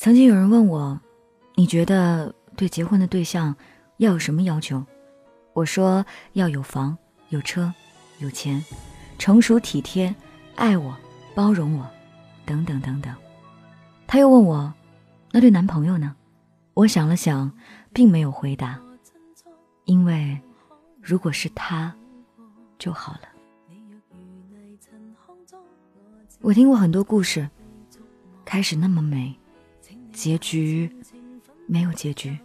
曾经有人问我，你觉得对结婚的对象要有什么要求？我说要有房、有车、有钱，成熟体贴，爱我、包容我，等等等等。他又问我，那对男朋友呢？我想了想，并没有回答，因为如果是他就好了。我听过很多故事，开始那么美。结局没有结局。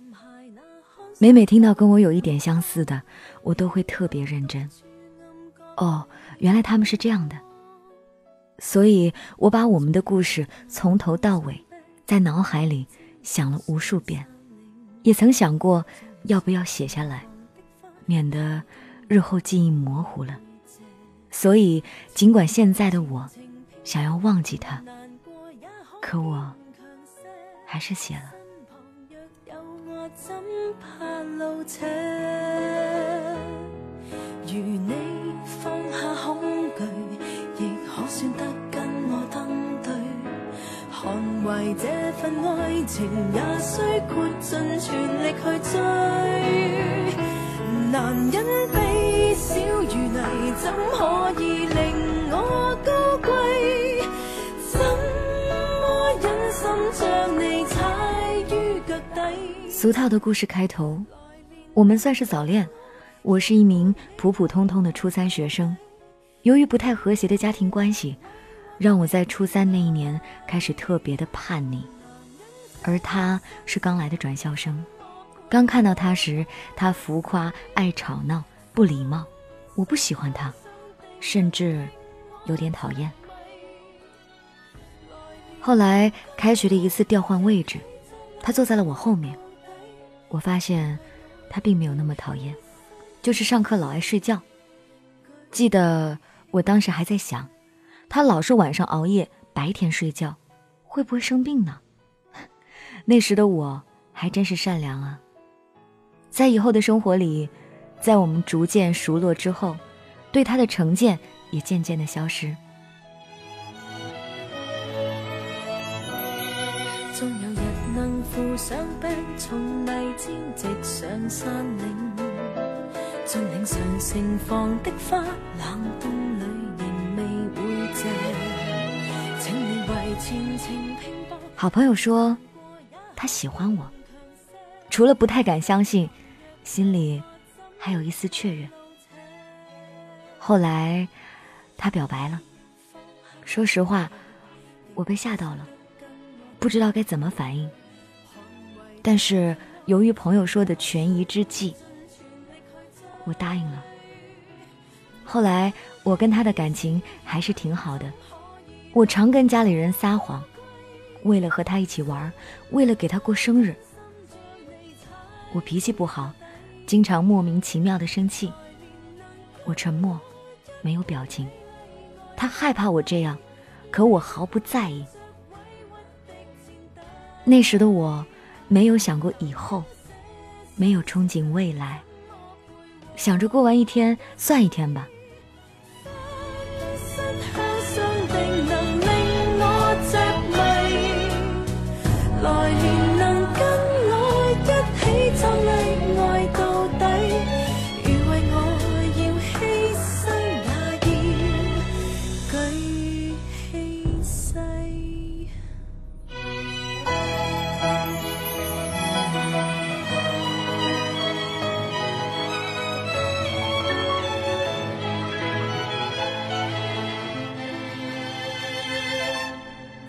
每每听到跟我有一点相似的，我都会特别认真。哦，原来他们是这样的。所以我把我们的故事从头到尾，在脑海里想了无数遍，也曾想过要不要写下来，免得日后记忆模糊了。所以，尽管现在的我想要忘记他，可我。还是写了。如你放下恐惧，亦可算得跟我登对。捍卫这份爱情，也需豁尽全力去追。男人卑小如泥，怎可以俗套的故事开头，我们算是早恋。我是一名普普通通的初三学生，由于不太和谐的家庭关系，让我在初三那一年开始特别的叛逆。而他是刚来的转校生，刚看到他时，他浮夸、爱吵闹、不礼貌，我不喜欢他，甚至有点讨厌。后来开学的一次调换位置，他坐在了我后面。我发现他并没有那么讨厌，就是上课老爱睡觉。记得我当时还在想，他老是晚上熬夜，白天睡觉，会不会生病呢？那时的我还真是善良啊。在以后的生活里，在我们逐渐熟络之后，对他的成见也渐渐的消失。上病，从荔枝直上山岭，尽领上盛放的花，冷冬里仍未会谢。请你为前程拼搏。好朋友说，他喜欢我，除了不太敢相信，心里还有一丝雀跃。后来，他表白了。说实话，我被吓到了，不知道该怎么反应。但是由于朋友说的权宜之计，我答应了。后来我跟他的感情还是挺好的，我常跟家里人撒谎，为了和他一起玩，为了给他过生日。我脾气不好，经常莫名其妙的生气。我沉默，没有表情。他害怕我这样，可我毫不在意。那时的我。没有想过以后，没有憧憬未来，想着过完一天算一天吧。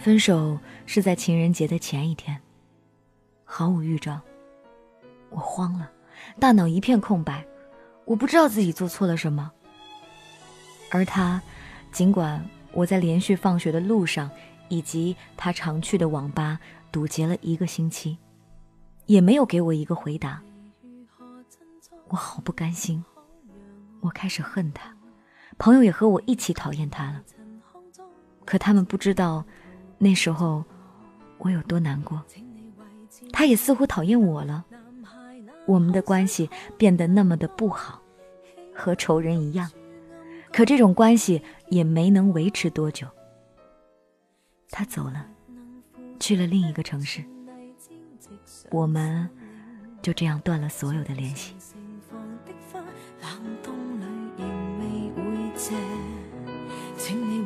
分手是在情人节的前一天，毫无预兆，我慌了，大脑一片空白，我不知道自己做错了什么。而他，尽管我在连续放学的路上以及他常去的网吧堵截了一个星期，也没有给我一个回答。我好不甘心，我开始恨他，朋友也和我一起讨厌他了。可他们不知道。那时候我有多难过，他也似乎讨厌我了，我们的关系变得那么的不好，和仇人一样。可这种关系也没能维持多久。他走了，去了另一个城市。我们就这样断了所有的联系。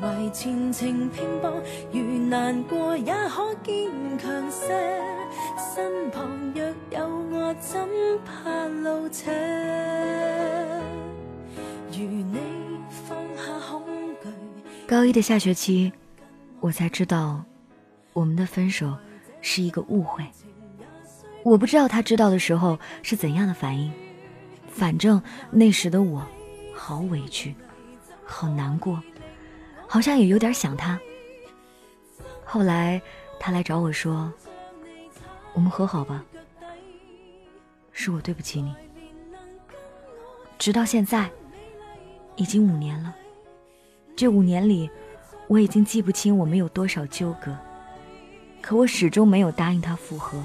为前程拼搏，如难过也可坚强些。身旁若有我，怎怕路斜？如你放下恐惧。高一的下学期，我才知道，我们的分手是一个误会。我不知道他知道的时候是怎样的反应，反正那时的我，好委屈，好难过。好像也有点想他。后来他来找我说：“我们和好吧。”是我对不起你。直到现在，已经五年了。这五年里，我已经记不清我们有多少纠葛，可我始终没有答应他复合。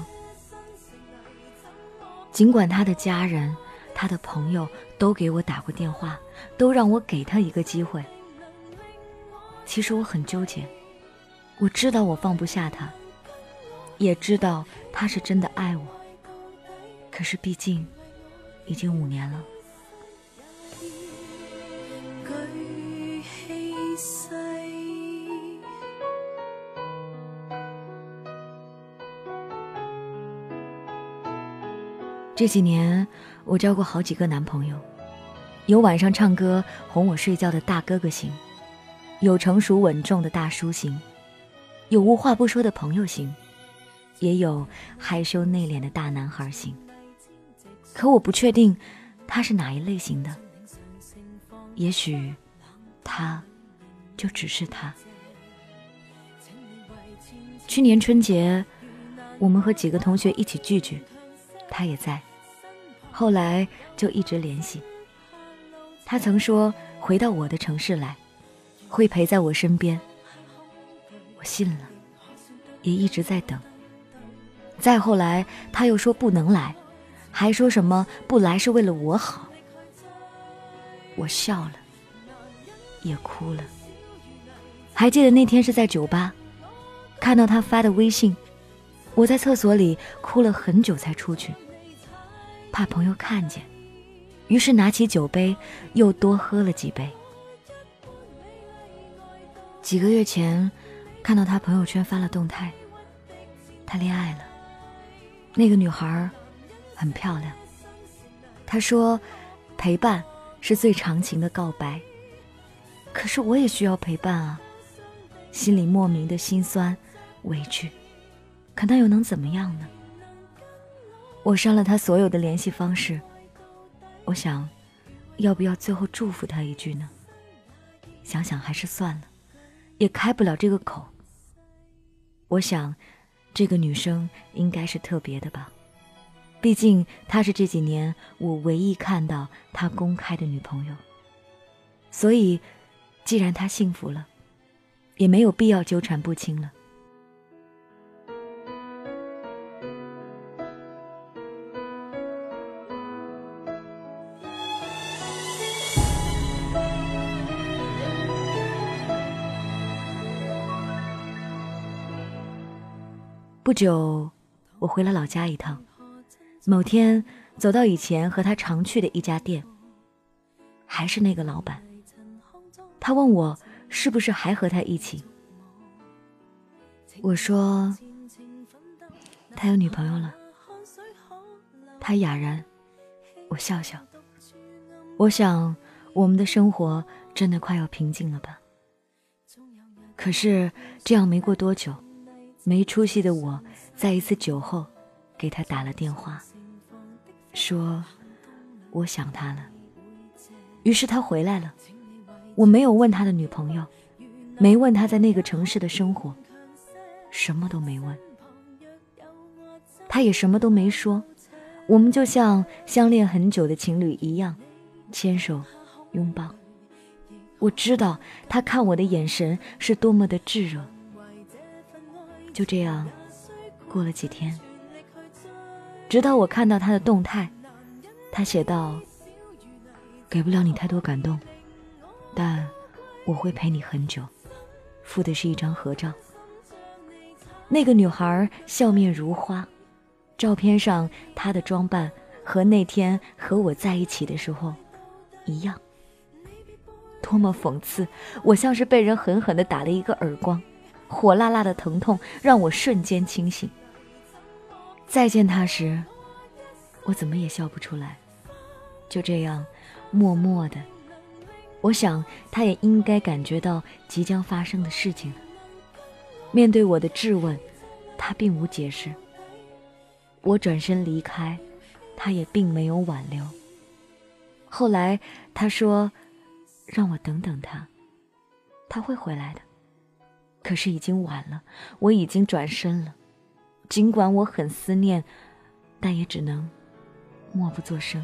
尽管他的家人、他的朋友都给我打过电话，都让我给他一个机会。其实我很纠结，我知道我放不下他，也知道他是真的爱我。可是毕竟已经五年了。这几年我交过好几个男朋友，有晚上唱歌哄我睡觉的大哥哥型。有成熟稳重的大叔型，有无话不说的朋友型，也有害羞内敛的大男孩型。可我不确定他是哪一类型的。也许他就只是他。去年春节，我们和几个同学一起聚聚，他也在。后来就一直联系。他曾说回到我的城市来。会陪在我身边，我信了，也一直在等。再后来，他又说不能来，还说什么不来是为了我好。我笑了，也哭了。还记得那天是在酒吧，看到他发的微信，我在厕所里哭了很久才出去，怕朋友看见，于是拿起酒杯又多喝了几杯。几个月前，看到他朋友圈发了动态，他恋爱了。那个女孩很漂亮。他说，陪伴是最长情的告白。可是我也需要陪伴啊，心里莫名的心酸、委屈，可那又能怎么样呢？我删了他所有的联系方式。我想，要不要最后祝福他一句呢？想想还是算了。也开不了这个口。我想，这个女生应该是特别的吧，毕竟她是这几年我唯一看到她公开的女朋友。所以，既然她幸福了，也没有必要纠缠不清了。不久，我回了老家一趟。某天，走到以前和他常去的一家店，还是那个老板。他问我是不是还和他一起。我说他有女朋友了。他哑然，我笑笑。我想我们的生活真的快要平静了吧。可是这样没过多久。没出息的我，在一次酒后，给他打了电话，说我想他了。于是他回来了，我没有问他的女朋友，没问他在那个城市的生活，什么都没问，他也什么都没说，我们就像相恋很久的情侣一样，牵手拥抱。我知道他看我的眼神是多么的炙热。就这样，过了几天，直到我看到他的动态，他写道：“给不了你太多感动，但我会陪你很久。”附的是一张合照。那个女孩笑面如花，照片上他的装扮和那天和我在一起的时候一样。多么讽刺！我像是被人狠狠的打了一个耳光，火辣辣的疼痛让我瞬间清醒。再见他时，我怎么也笑不出来。就这样，默默的，我想他也应该感觉到即将发生的事情了。面对我的质问，他并无解释。我转身离开，他也并没有挽留。后来他说：“让我等等他，他会回来的。”可是已经晚了，我已经转身了。尽管我很思念，但也只能默不作声。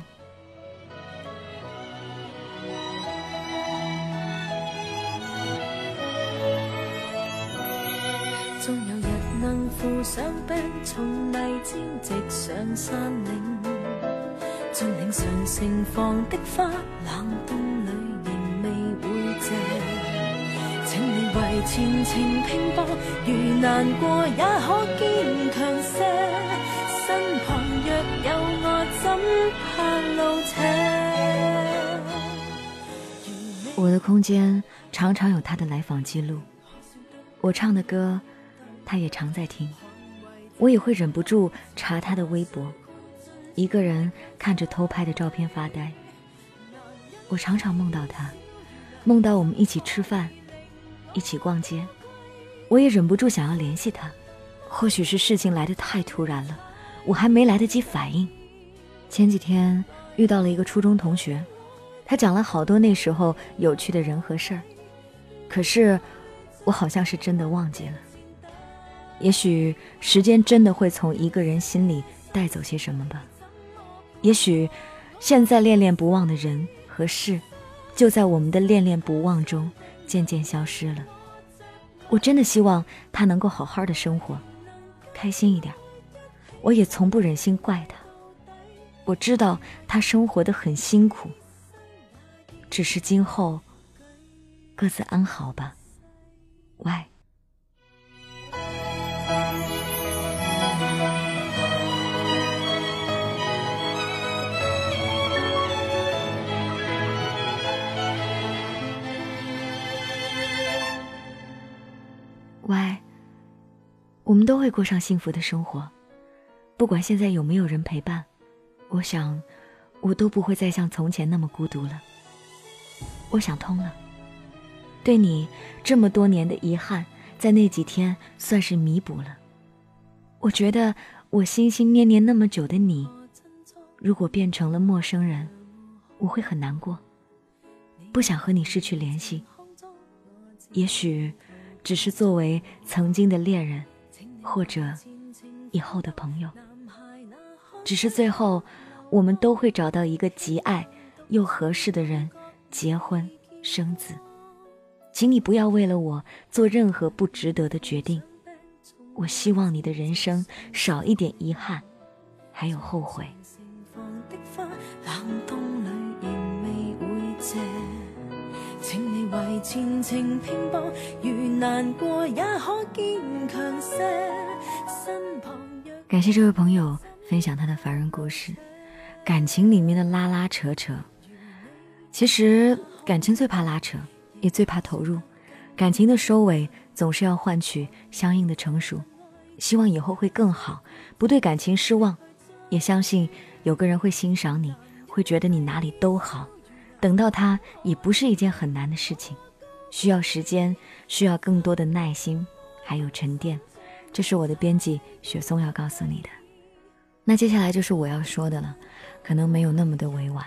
终有日能扶上病，从泥沼直上山岭，尽领上盛放的花，冷冬请你为前程拼搏，如难过也可坚强些。身旁若有我，怎怕路斜？我的空间常常有他的来访记录，我唱的歌。他也常在听，我也会忍不住查他的微博，一个人看着偷拍的照片发呆。我常常梦到他，梦到我们一起吃饭，一起逛街，我也忍不住想要联系他。或许是事情来得太突然了，我还没来得及反应。前几天遇到了一个初中同学，他讲了好多那时候有趣的人和事儿，可是我好像是真的忘记了。也许时间真的会从一个人心里带走些什么吧。也许，现在恋恋不忘的人和事，就在我们的恋恋不忘中渐渐消失了。我真的希望他能够好好的生活，开心一点。我也从不忍心怪他。我知道他生活的很辛苦。只是今后，各自安好吧。喂。我们都会过上幸福的生活，不管现在有没有人陪伴，我想，我都不会再像从前那么孤独了。我想通了，对你这么多年的遗憾，在那几天算是弥补了。我觉得我心心念念那么久的你，如果变成了陌生人，我会很难过，不想和你失去联系。也许，只是作为曾经的恋人。或者以后的朋友，只是最后我们都会找到一个极爱又合适的人，结婚生子。请你不要为了我做任何不值得的决定。我希望你的人生少一点遗憾，还有后悔。前程拼搏，如难过也可坚强些。身旁感谢这位朋友分享他的凡人故事，感情里面的拉拉扯扯。其实感情最怕拉扯，也最怕投入。感情的收尾总是要换取相应的成熟。希望以后会更好，不对感情失望，也相信有个人会欣赏你，会觉得你哪里都好。等到他也不是一件很难的事情，需要时间，需要更多的耐心，还有沉淀。这是我的编辑雪松要告诉你的。那接下来就是我要说的了，可能没有那么的委婉。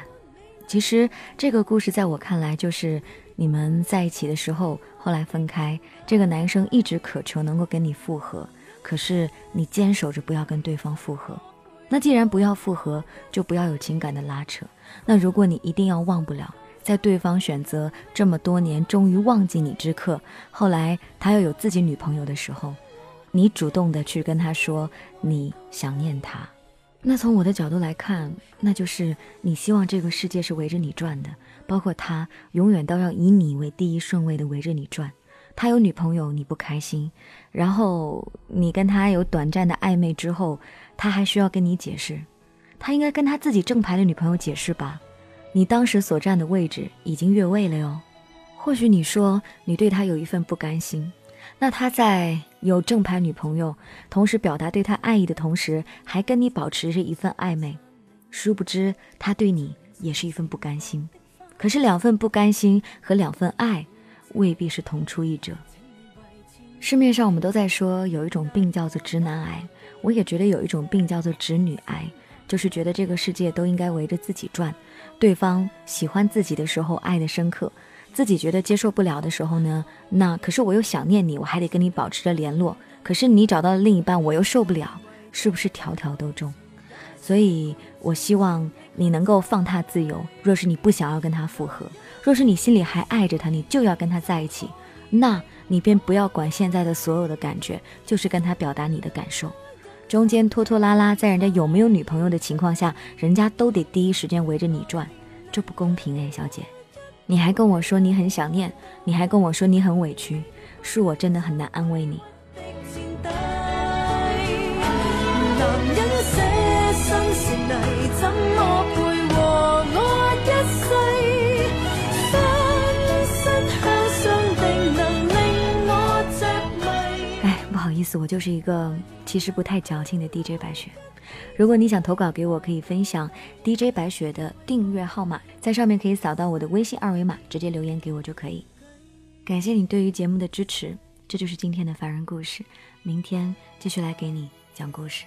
其实这个故事在我看来，就是你们在一起的时候，后来分开，这个男生一直渴求能够跟你复合，可是你坚守着不要跟对方复合。那既然不要复合，就不要有情感的拉扯。那如果你一定要忘不了，在对方选择这么多年终于忘记你之刻，后来他又有自己女朋友的时候，你主动的去跟他说你想念他，那从我的角度来看，那就是你希望这个世界是围着你转的，包括他永远都要以你为第一顺位的围着你转，他有女朋友你不开心，然后你跟他有短暂的暧昧之后，他还需要跟你解释，他应该跟他自己正牌的女朋友解释吧？你当时所站的位置已经越位了哟。或许你说你对他有一份不甘心，那他在有正牌女朋友，同时表达对他爱意的同时，还跟你保持着一份暧昧，殊不知他对你也是一份不甘心。可是两份不甘心和两份爱，未必是同出一辙。市面上我们都在说有一种病叫做直男癌，我也觉得有一种病叫做直女癌，就是觉得这个世界都应该围着自己转，对方喜欢自己的时候爱的深刻。自己觉得接受不了的时候呢，那可是我又想念你，我还得跟你保持着联络。可是你找到了另一半，我又受不了，是不是条条都中？所以我希望你能够放他自由。若是你不想要跟他复合，若是你心里还爱着他，你就要跟他在一起，那你便不要管现在的所有的感觉，就是跟他表达你的感受。中间拖拖拉拉，在人家有没有女朋友的情况下，人家都得第一时间围着你转，这不公平哎，小姐。你还跟我说你很想念，你还跟我说你很委屈，是我真的很难安慰你。我就是一个其实不太矫情的 DJ 白雪。如果你想投稿给我，可以分享 DJ 白雪的订阅号码，在上面可以扫到我的微信二维码，直接留言给我就可以。感谢你对于节目的支持，这就是今天的凡人故事，明天继续来给你讲故事。